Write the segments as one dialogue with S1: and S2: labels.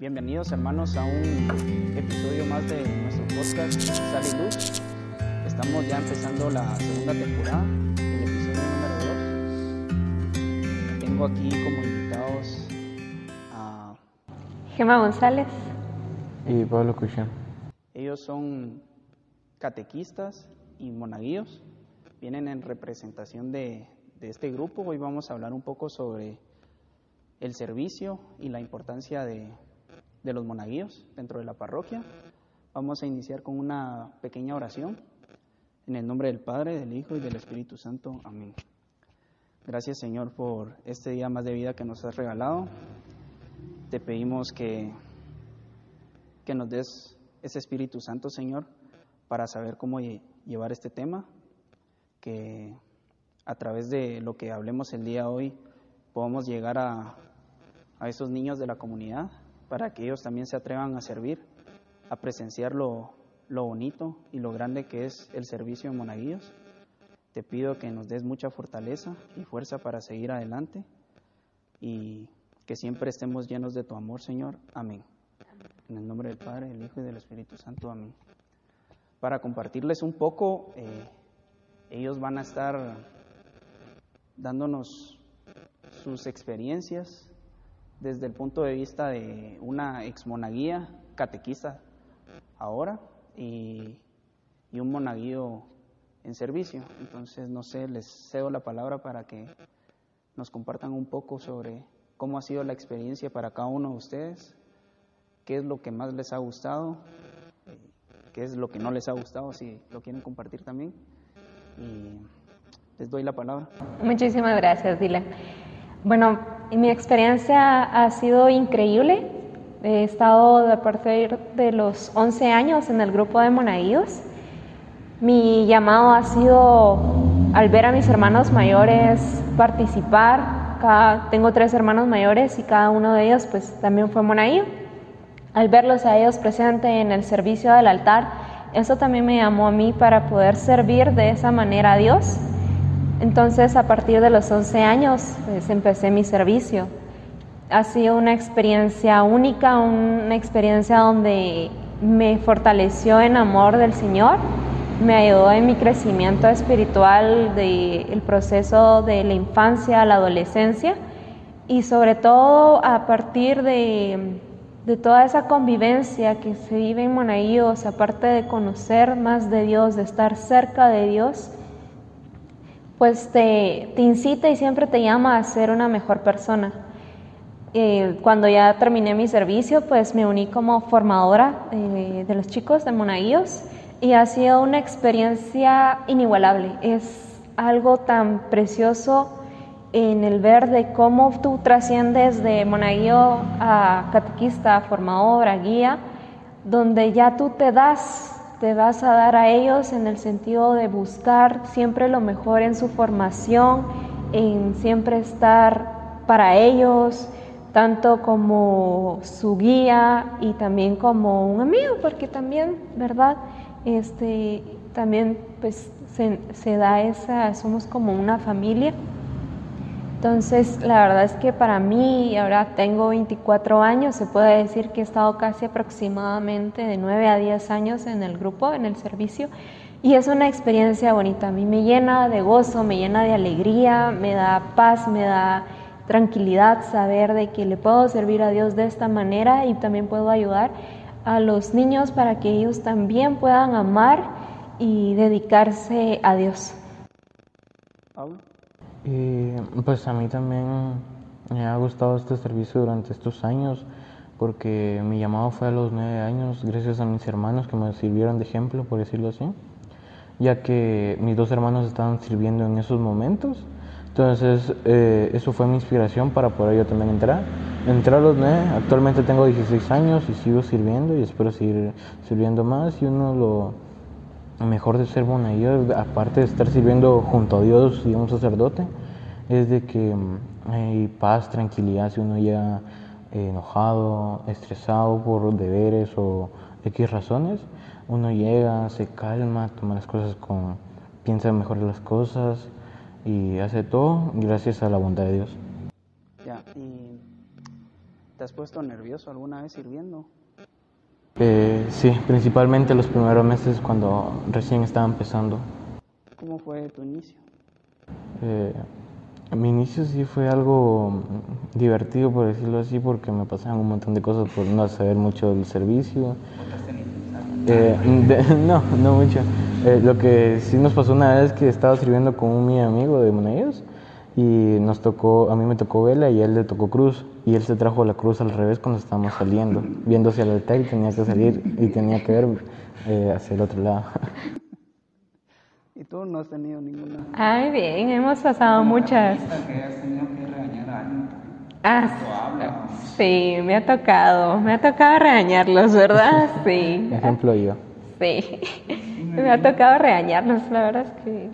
S1: Bienvenidos hermanos a un episodio más de nuestro podcast Sal y Luz. Estamos ya empezando la segunda temporada, el episodio número 2. Tengo aquí como invitados a
S2: Gema González.
S3: Y Pablo Cuchán.
S1: Ellos son catequistas y monaguillos. Vienen en representación de, de este grupo. Hoy vamos a hablar un poco sobre el servicio y la importancia de, de los monaguillos dentro de la parroquia. Vamos a iniciar con una pequeña oración. En el nombre del Padre, del Hijo y del Espíritu Santo. Amén. Gracias Señor por este día más de vida que nos has regalado. Te pedimos que, que nos des ese Espíritu Santo, Señor, para saber cómo llevar este tema, que a través de lo que hablemos el día hoy podamos llegar a, a esos niños de la comunidad para que ellos también se atrevan a servir, a presenciar lo, lo bonito y lo grande que es el servicio en Monaguillos. Te pido que nos des mucha fortaleza y fuerza para seguir adelante y que siempre estemos llenos de tu amor, Señor. Amén. En el nombre del Padre, del Hijo y del Espíritu Santo. Amén. Para compartirles un poco, eh, ellos van a estar dándonos sus experiencias desde el punto de vista de una ex monaguía catequista ahora y, y un monaguillo en servicio. Entonces, no sé, les cedo la palabra para que nos compartan un poco sobre cómo ha sido la experiencia para cada uno de ustedes, qué es lo que más les ha gustado, qué es lo que no les ha gustado, si lo quieren compartir también. Y les doy la palabra.
S2: Muchísimas gracias, Dylan. Bueno, mi experiencia ha sido increíble. He estado a partir de los 11 años en el grupo de monaguillos. Mi llamado ha sido al ver a mis hermanos mayores participar. Tengo tres hermanos mayores y cada uno de ellos pues también fue monaguillo. Al verlos a ellos presentes en el servicio del altar, eso también me llamó a mí para poder servir de esa manera a Dios entonces, a partir de los 11 años, pues, empecé mi servicio. Ha sido una experiencia única, una experiencia donde me fortaleció en amor del Señor, me ayudó en mi crecimiento espiritual del proceso de la infancia a la adolescencia y sobre todo a partir de, de toda esa convivencia que se vive en Monaíos, aparte de conocer más de Dios, de estar cerca de Dios, pues te, incita y siempre te llama a ser una mejor persona. Eh, cuando ya terminé mi servicio, pues me uní como formadora eh, de los chicos de Monaguillos y ha sido una experiencia inigualable. Es algo tan precioso en el ver de cómo tú trasciendes de monaguillo a catequista, formadora, guía, donde ya tú te das te vas a dar a ellos en el sentido de buscar siempre lo mejor en su formación, en siempre estar para ellos, tanto como su guía y también como un amigo, porque también, ¿verdad? Este, también pues se, se da esa, somos como una familia. Entonces, la verdad es que para mí, ahora tengo 24 años, se puede decir que he estado casi aproximadamente de 9 a 10 años en el grupo, en el servicio, y es una experiencia bonita. A mí me llena de gozo, me llena de alegría, me da paz, me da tranquilidad saber de que le puedo servir a Dios de esta manera y también puedo ayudar a los niños para que ellos también puedan amar y dedicarse a Dios.
S3: Y pues a mí también me ha gustado este servicio durante estos años porque mi llamado fue a los nueve años gracias a mis hermanos que me sirvieron de ejemplo, por decirlo así, ya que mis dos hermanos estaban sirviendo en esos momentos. Entonces eh, eso fue mi inspiración para poder yo también entrar. Entré a los nueve, actualmente tengo 16 años y sigo sirviendo y espero seguir sirviendo más y uno lo mejor de ser monaguillo, aparte de estar sirviendo junto a Dios y a un sacerdote, es de que mm, hay paz, tranquilidad si uno llega eh, enojado, estresado por deberes o X razones, uno llega, se calma, toma las cosas con, piensa mejor las cosas y hace todo gracias a la bondad de Dios.
S1: Ya, y ¿Te has puesto nervioso alguna vez sirviendo?
S3: Eh, sí, principalmente los primeros meses cuando recién estaba empezando.
S1: ¿Cómo fue tu inicio?
S3: Eh, mi inicio sí fue algo divertido, por decirlo así, porque me pasaban un montón de cosas por no saber mucho del servicio. Eh, no, no mucho. Eh, lo que sí nos pasó una vez que estaba sirviendo con un mi amigo de Monellos y nos tocó, a mí me tocó vela y a él le tocó cruz y él se trajo la cruz al revés cuando estábamos saliendo, viendo hacia el altar y tenía que salir y tenía que ver eh, hacia el otro lado.
S1: ¿Y tú no has tenido ninguna?
S2: Ay, bien, hemos pasado muchas.
S1: que has tenido que regañar a alguien?
S2: Ah, sí, me ha tocado, me ha tocado regañarlos, ¿verdad? Sí.
S3: Ejemplo yo.
S2: Sí, me ha tocado regañarlos, la verdad es que...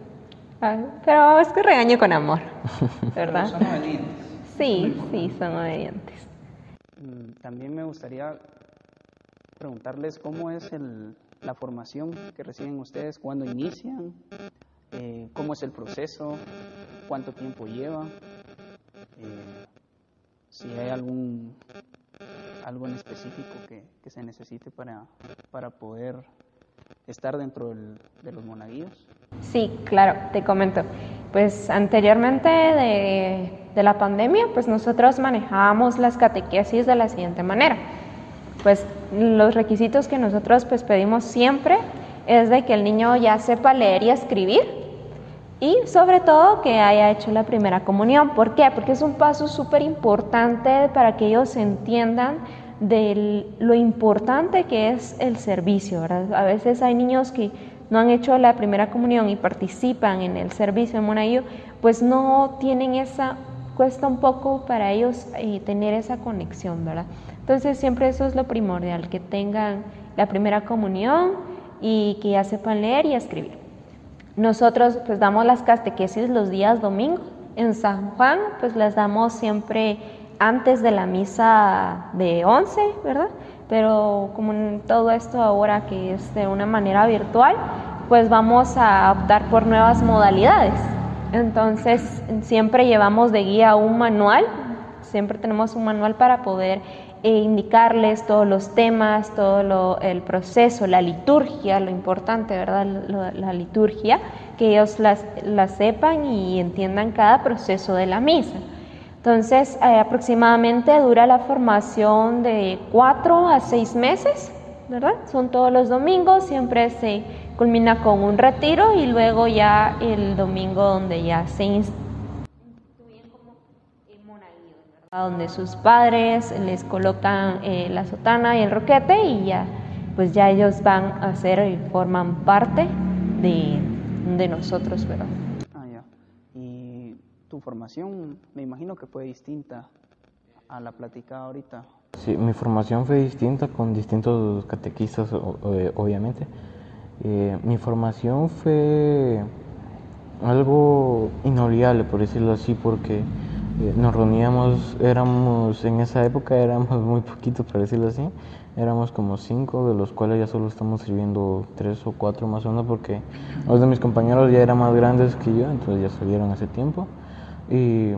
S2: ay, pero es que regaño con amor, ¿verdad?
S1: Son obedientes.
S2: Sí, sí, son obedientes.
S1: Mm, También me gustaría preguntarles cómo es el- la formación que reciben ustedes, cuándo inician, eh, cómo es el proceso, cuánto tiempo lleva, eh, si hay algún algo en específico que, que se necesite para, para poder estar dentro del- de los monaguillos.
S2: Sí, claro, te comento. Pues anteriormente de, de la pandemia, pues nosotros manejábamos las catequesis de la siguiente manera. Pues los requisitos que nosotros pues pedimos siempre es de que el niño ya sepa leer y escribir y sobre todo que haya hecho la primera comunión. ¿Por qué? Porque es un paso súper importante para que ellos entiendan de lo importante que es el servicio. ¿verdad? A veces hay niños que no han hecho la primera comunión y participan en el servicio en Monaguillo, pues no tienen esa, cuesta un poco para ellos eh, tener esa conexión, ¿verdad? Entonces siempre eso es lo primordial, que tengan la primera comunión y que ya sepan leer y escribir. Nosotros pues damos las catequesis los días domingos. En San Juan pues las damos siempre antes de la misa de 11, ¿verdad? Pero como en todo esto ahora que es de una manera virtual, pues vamos a optar por nuevas modalidades. Entonces siempre llevamos de guía un manual, siempre tenemos un manual para poder eh, indicarles todos los temas, todo lo- el proceso, la liturgia, lo importante, ¿verdad? La liturgia, que ellos la sepan y entiendan cada proceso de la misa. Entonces, eh, aproximadamente dura la formación de cuatro a seis meses, ¿verdad? Son todos los domingos, siempre se culmina con un retiro y luego ya el domingo donde ya se donde sus padres les colocan eh, la sotana y el roquete y ya, pues ya ellos van a ser y forman parte de, de nosotros, ¿verdad?
S1: Formación, me imagino que fue distinta a la platicada ahorita.
S3: Sí, mi formación fue distinta con distintos catequistas, o- obviamente. Eh, mi formación fue algo inolvidable, por decirlo así, porque eh, nos reuníamos, éramos, en esa época éramos muy poquitos, por decirlo así, éramos como cinco, de los cuales ya solo estamos sirviendo tres o cuatro más o menos, porque los de mis compañeros ya eran más grandes que yo, entonces ya salieron hace tiempo. Y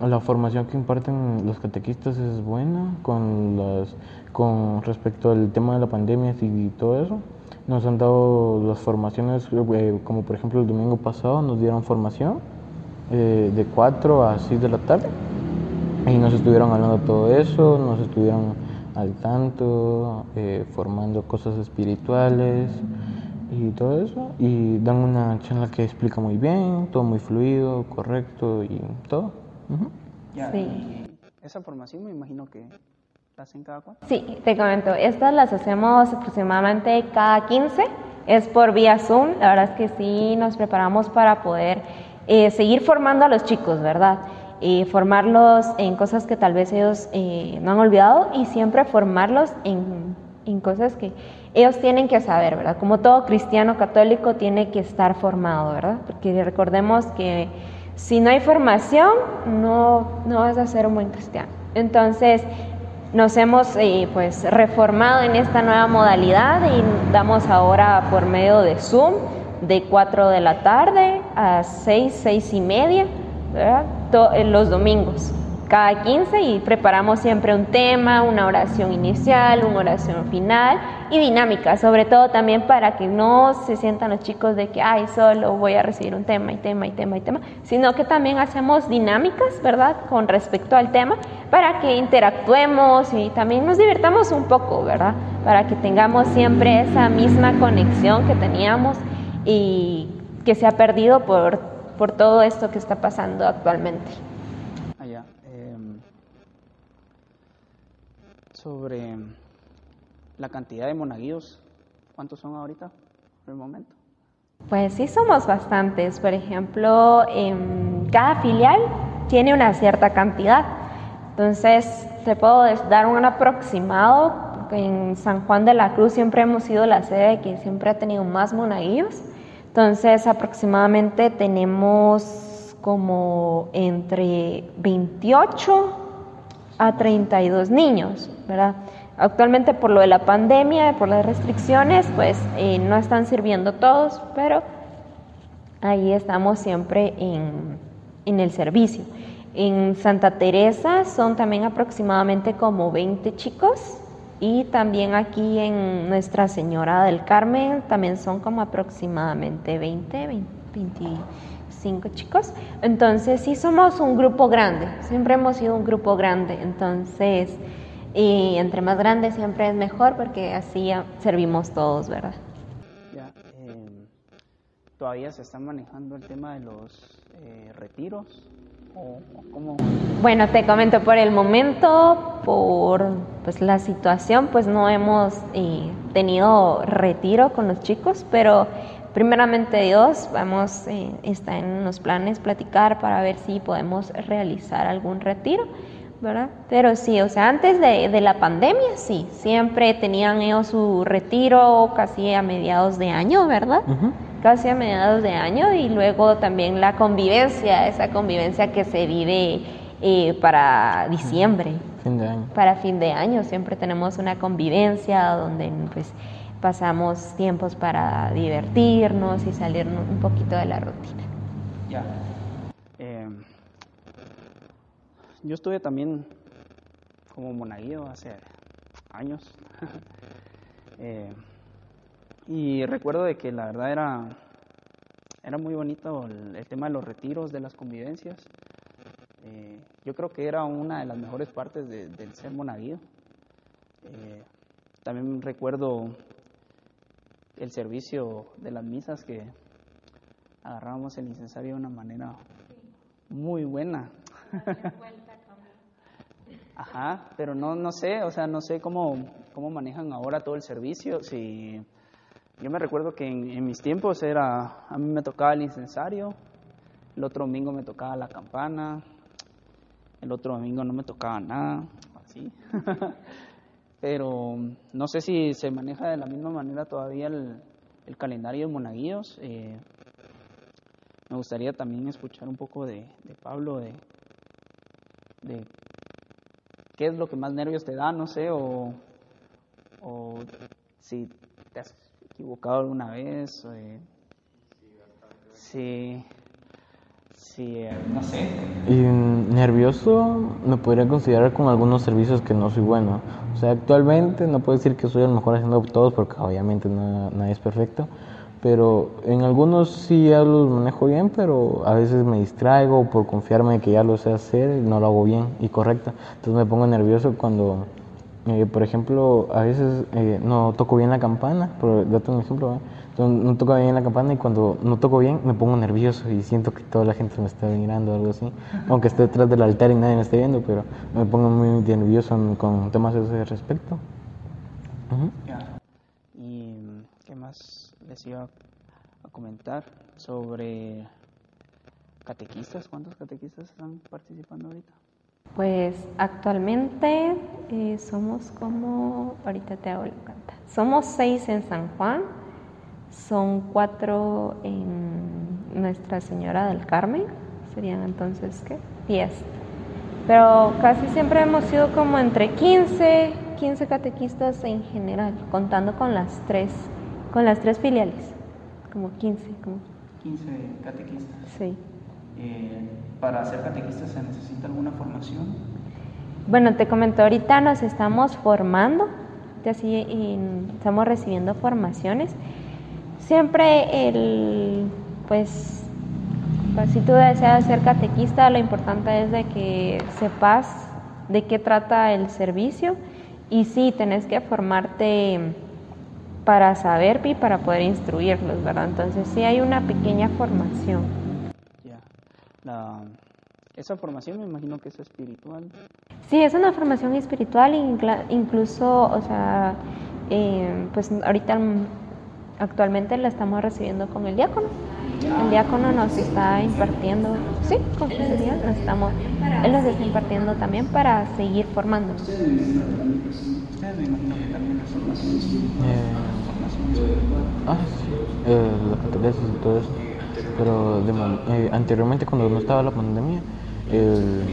S3: la formación que imparten los catequistas es buena con las con respecto al tema de la pandemia y todo eso. Nos han dado las formaciones, eh, como por ejemplo el domingo pasado nos dieron formación eh, de 4 a 6 de la tarde y nos estuvieron hablando todo eso, nos estuvieron al tanto, eh, formando cosas espirituales y todo eso. Y dan una charla que explica muy bien, todo muy fluido, correcto y todo. Ujú.
S1: Ya,
S2: Sí.
S1: y esa formación me imagino que la hacen cada cuatro.
S2: Sí, te comento, estas las hacemos aproximadamente cada 15, es por vía Zoom, la verdad es que sí nos preparamos para poder eh, seguir formando a los chicos, ¿verdad? Eh, formarlos en cosas que tal vez ellos eh, no han olvidado y siempre formarlos en, en cosas que ellos tienen que saber, ¿verdad? Como todo cristiano católico tiene que estar formado, ¿verdad? Porque recordemos que si no hay formación, no, no vas a ser un buen cristiano. Entonces, nos hemos eh, pues reformado en esta nueva modalidad y damos ahora por medio de Zoom de 4 de la tarde a 6, 6 y media, ¿verdad? Eh, los domingos. Cada 15 y preparamos siempre un tema, una oración inicial, una oración final y dinámica, sobre todo también para que no se sientan los chicos de que, ay, solo voy a recibir un tema y tema y tema y tema, sino que también hacemos dinámicas, ¿verdad?, con respecto al tema, para que interactuemos y también nos divirtamos un poco, ¿verdad?, para que tengamos siempre esa misma conexión que teníamos y que se ha perdido por, por todo esto que está pasando actualmente.
S1: Sobre la cantidad de monaguillos. ¿Cuántos son ahorita por el momento?
S2: Pues sí, somos bastantes. Por ejemplo, en cada filial tiene una cierta cantidad. Entonces, te puedo dar un aproximado. En San Juan de la Cruz siempre hemos sido la sede que siempre ha tenido más monaguillos. Entonces, aproximadamente tenemos como entre 28 a 32 niños, ¿verdad? Actualmente por lo de la pandemia, por las restricciones, pues eh, no están sirviendo todos, pero ahí estamos siempre en, en, el servicio. En Santa Teresa son también aproximadamente como 20 chicos y también aquí en Nuestra Señora del Carmen también son como aproximadamente 20, 20 cinco chicos. Entonces sí somos un grupo grande, siempre hemos sido un grupo grande. Entonces, y entre más grande siempre es mejor porque así servimos todos, ¿verdad?
S1: Ya, em, ¿Todavía se está manejando el tema de los eh, retiros? ¿O, cómo?
S2: Bueno, te comento, por el momento, por pues, la situación, pues no hemos eh, tenido retiro con los chicos, pero primeramente Dios, vamos, eh, está en los planes platicar para ver si podemos realizar algún retiro, ¿verdad? Pero sí, o sea, antes de, la pandemia, sí, siempre tenían ellos su retiro casi a mediados de año, ¿verdad? Casi a mediados de año y luego también la convivencia, esa convivencia que se vive eh, para diciembre.
S3: Fin de año.
S2: Para fin de año siempre tenemos una convivencia donde pues pasamos tiempos para divertirnos y salir un poquito de la rutina.
S1: Ya. Em, yo estuve también como monaguillo hace años. Eh, y recuerdo de que la verdad era, era muy bonito el, tema de los retiros, de las convivencias. Eh, yo creo que era una de las mejores partes del ser monaguillo. Eh, también recuerdo el servicio de las misas que agarrábamos el incensario de una manera muy buena. Ajá, pero no, no sé, o sea, no sé cómo, cómo manejan ahora todo el servicio. Si yo me recuerdo que en, mis tiempos era, a mí me tocaba el incensario, el otro domingo me tocaba la campana, el otro domingo no me tocaba nada, así. pero no sé si se maneja de la misma manera todavía el, calendario de monaguillos. Eh, me gustaría también escuchar un poco de, Pablo, de, qué es lo que más nervios te da, no sé, o, si te has equivocado alguna vez. Eh, si Sí, no sé.
S3: Y nervioso me podría considerar con algunos servicios que no soy bueno. O sea, actualmente no puedo decir que soy el mejor haciendo todos porque obviamente nadie es perfecto. Pero en algunos sí ya los manejo bien, pero a veces me distraigo por confiarme que ya lo sé hacer y no lo hago bien y correcto. Entonces me pongo nervioso cuando, eh, por ejemplo, a veces eh, no toco bien la campana, por darte un ejemplo, no toco bien la campana y cuando no toco bien me pongo nervioso y siento que toda la gente me está mirando o algo así. Aunque esté detrás del altar y nadie me esté viendo, pero me pongo muy nervioso con temas de ese respecto.
S1: ¿Y qué más les iba a comentar sobre catequistas? ¿Cuántos catequistas están participando ahorita?
S2: Pues actualmente eh, somos como, ahorita te hago la cuenta, somos seis en San Juan, son cuatro en Nuestra Señora del Carmen, serían entonces, ¿qué? Diez. Pero casi siempre hemos sido como entre 15, 15 catequistas en general, contando con las tres, con las tres filiales, como 15. Como...
S1: 15 catequistas.
S2: Sí.
S1: Eh, ¿Para ser catequista se necesita alguna formación?
S2: Bueno, te comento, ahorita nos estamos formando, así, y estamos recibiendo formaciones. Siempre el, pues, pues, si tú deseas ser catequista, lo importante es de que sepas de qué trata el servicio y sí, tenés que formarte para saber y para poder instruirlos, ¿verdad? Entonces sí hay una pequeña formación.
S1: Ya. esa formación me imagino que es espiritual.
S2: Sí, es una formación espiritual, incluso, o sea, eh, pues ahorita actualmente la estamos recibiendo con el diácono. El diácono nos está impartiendo, sí, con nos estamos, él nos está impartiendo también para seguir formándonos. Me imagino que también
S3: eh, Ah, sí, eh, la catequesis y todo eso. Pero eh, anteriormente, cuando no estaba la pandemia, el,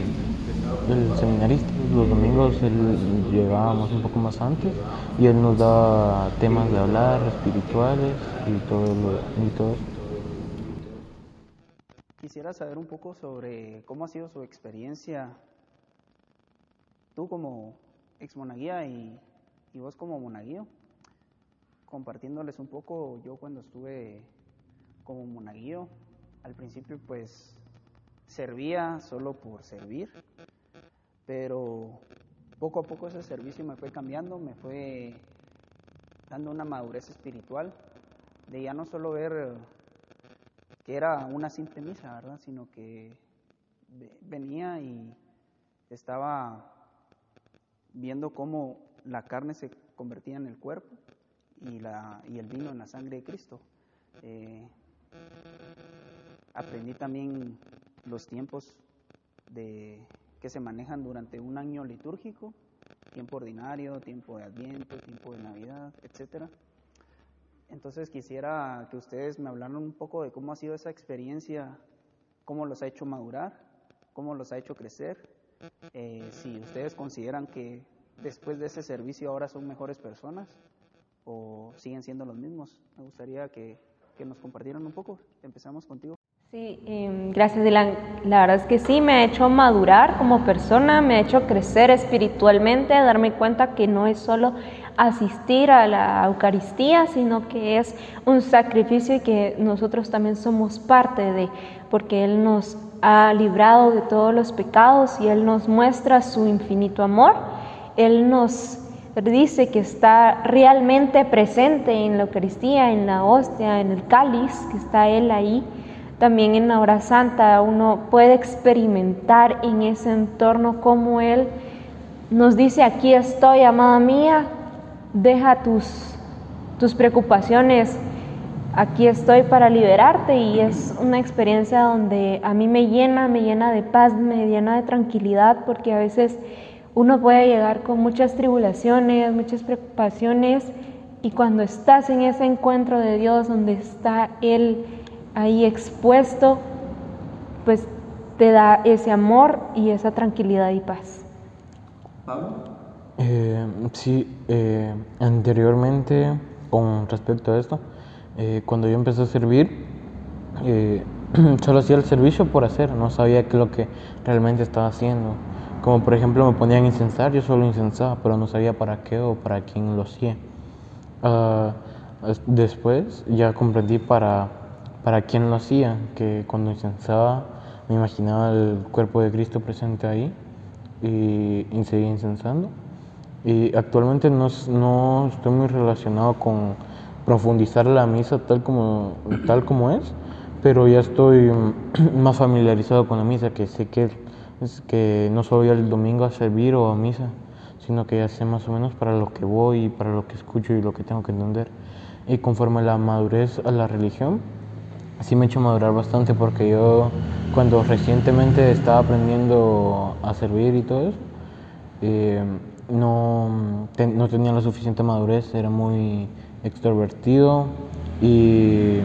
S3: seminarista, los domingos él, llegábamos un poco más antes y él nos daba temas de hablar espirituales y todo, lo, y todo.
S1: Quisiera saber un poco sobre cómo ha sido su experiencia, tú como ex monaguía y, y vos como monaguío, compartiéndoles un poco, yo cuando estuve como monaguío, al principio pues servía solo por servir, pero poco a poco ese servicio me fue cambiando, me fue dando una madurez espiritual, de ya no solo ver que era una simple misa, ¿verdad? Sino que venía y estaba viendo cómo la carne se convertía en el cuerpo y, la, y el vino en la sangre de Cristo. Eh, aprendí también los tiempos de, que se manejan durante un año litúrgico, tiempo ordinario, tiempo de Adviento, tiempo de Navidad, etcétera. Entonces quisiera que ustedes me hablaran un poco de cómo ha sido esa experiencia, cómo los ha hecho madurar, cómo los ha hecho crecer, eh, si ustedes consideran que después de ese servicio ahora son mejores personas o siguen siendo los mismos. Me gustaría que, que nos compartieran un poco. Empezamos contigo.
S2: Sí, em, gracias Dylan. La verdad es que sí, me ha hecho madurar como persona, me ha hecho crecer espiritualmente, darme cuenta que no es solo asistir a la Eucaristía, sino que es un sacrificio y que nosotros también somos parte de, porque Él nos ha librado de todos los pecados y Él nos muestra su infinito amor. Él nos dice que está realmente presente en la Eucaristía, en la hostia, en el cáliz, que está Él ahí. También en la hora santa uno puede experimentar en ese entorno como Él nos dice, aquí estoy, amada mía, deja tus, tus preocupaciones, aquí estoy para liberarte. Y es una experiencia donde a mí me llena, me llena de paz, me llena de tranquilidad porque a veces uno puede llegar con muchas tribulaciones, muchas preocupaciones y cuando estás en ese encuentro de Dios donde está Él, ahí expuesto, pues te da ese amor y esa tranquilidad y paz.
S3: ¿Pablo? Eh, sí, eh, anteriormente, con respecto a esto, eh, cuando yo empecé a servir, solo hacía el servicio por hacer, no sabía qué es lo que realmente estaba haciendo. Como por ejemplo me ponían a incensar, yo solo incensaba, pero no sabía para qué o para quién lo hacía. Ah, después ya comprendí para para quien lo hacía, que cuando incensaba me imaginaba el cuerpo de Cristo presente ahí y, seguía incensando. Y actualmente no, no, estoy muy relacionado con profundizar la misa tal como, tal como es, pero ya estoy más familiarizado con la misa, que sé que, es que no solo voy el domingo a servir o a misa, sino que ya sé más o menos para lo que voy y para lo que escucho y lo que tengo que entender. Y conforme la madurez a la religión, sí me ha hecho madurar bastante porque yo cuando recientemente estaba aprendiendo a servir y todo eso, eh, no, no tenía la suficiente madurez, era muy extrovertido y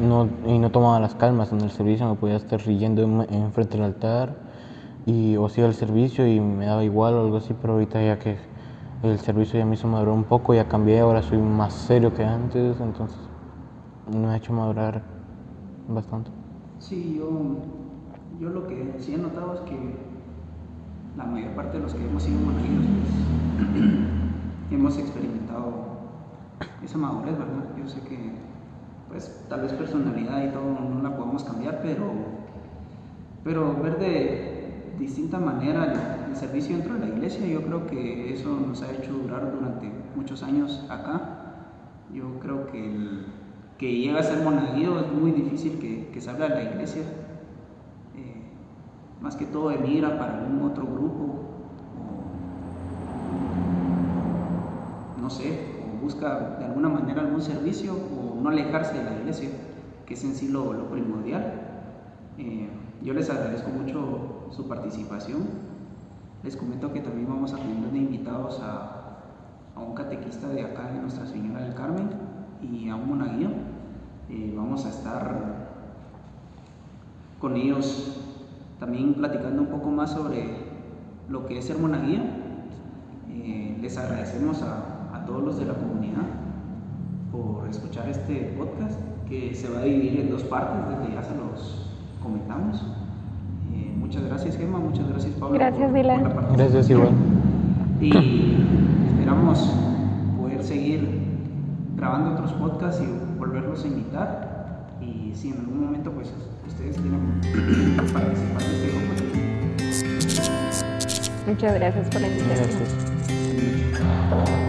S3: no, y no tomaba las calmas en el servicio, me podía estar riendo en, frente del altar y o hacía el servicio y me daba igual o algo así, pero ahorita ya que el servicio ya me hizo madurar un poco, ya cambié, ahora soy más serio que antes, entonces me ha hecho madurar bastante.
S1: Sí, yo yo lo que sí he notado es que la mayor parte de los que hemos sido monaguillos pues, hemos experimentado esa madurez, ¿verdad? Yo sé que pues tal vez personalidad y todo no la podemos cambiar, pero, pero ver de distinta manera el, servicio dentro de la iglesia, yo creo que eso nos ha hecho durar durante muchos años acá. Yo creo que el que llega a ser monaguillo es muy difícil que, que salga de la iglesia. Eh, más que todo emigra para algún otro grupo, o, no sé, o busca de alguna manera algún servicio, o no alejarse de la iglesia, que es en sí lo, lo primordial. Eh, yo les agradezco mucho su participación. Les comento que también vamos a tener de invitados a, a un catequista de acá de Nuestra Señora del Carmen y a un monaguillo. Eh, vamos a estar con ellos también platicando un poco más sobre lo que es ser monaguillo. Eh, les agradecemos a, a, todos los de la comunidad por escuchar este podcast que se va a dividir en dos partes, desde ya se los comentamos. Muchas gracias Gemma, muchas gracias Pablo.
S2: Gracias
S1: por,
S2: Dylan.
S1: por la participación.
S3: Gracias igual.
S1: Y esperamos poder seguir grabando otros podcasts y volverlos a invitar. Y si en algún momento pues ustedes quieren participar de este grupo,
S2: Muchas gracias por la invitación.
S3: Gracias.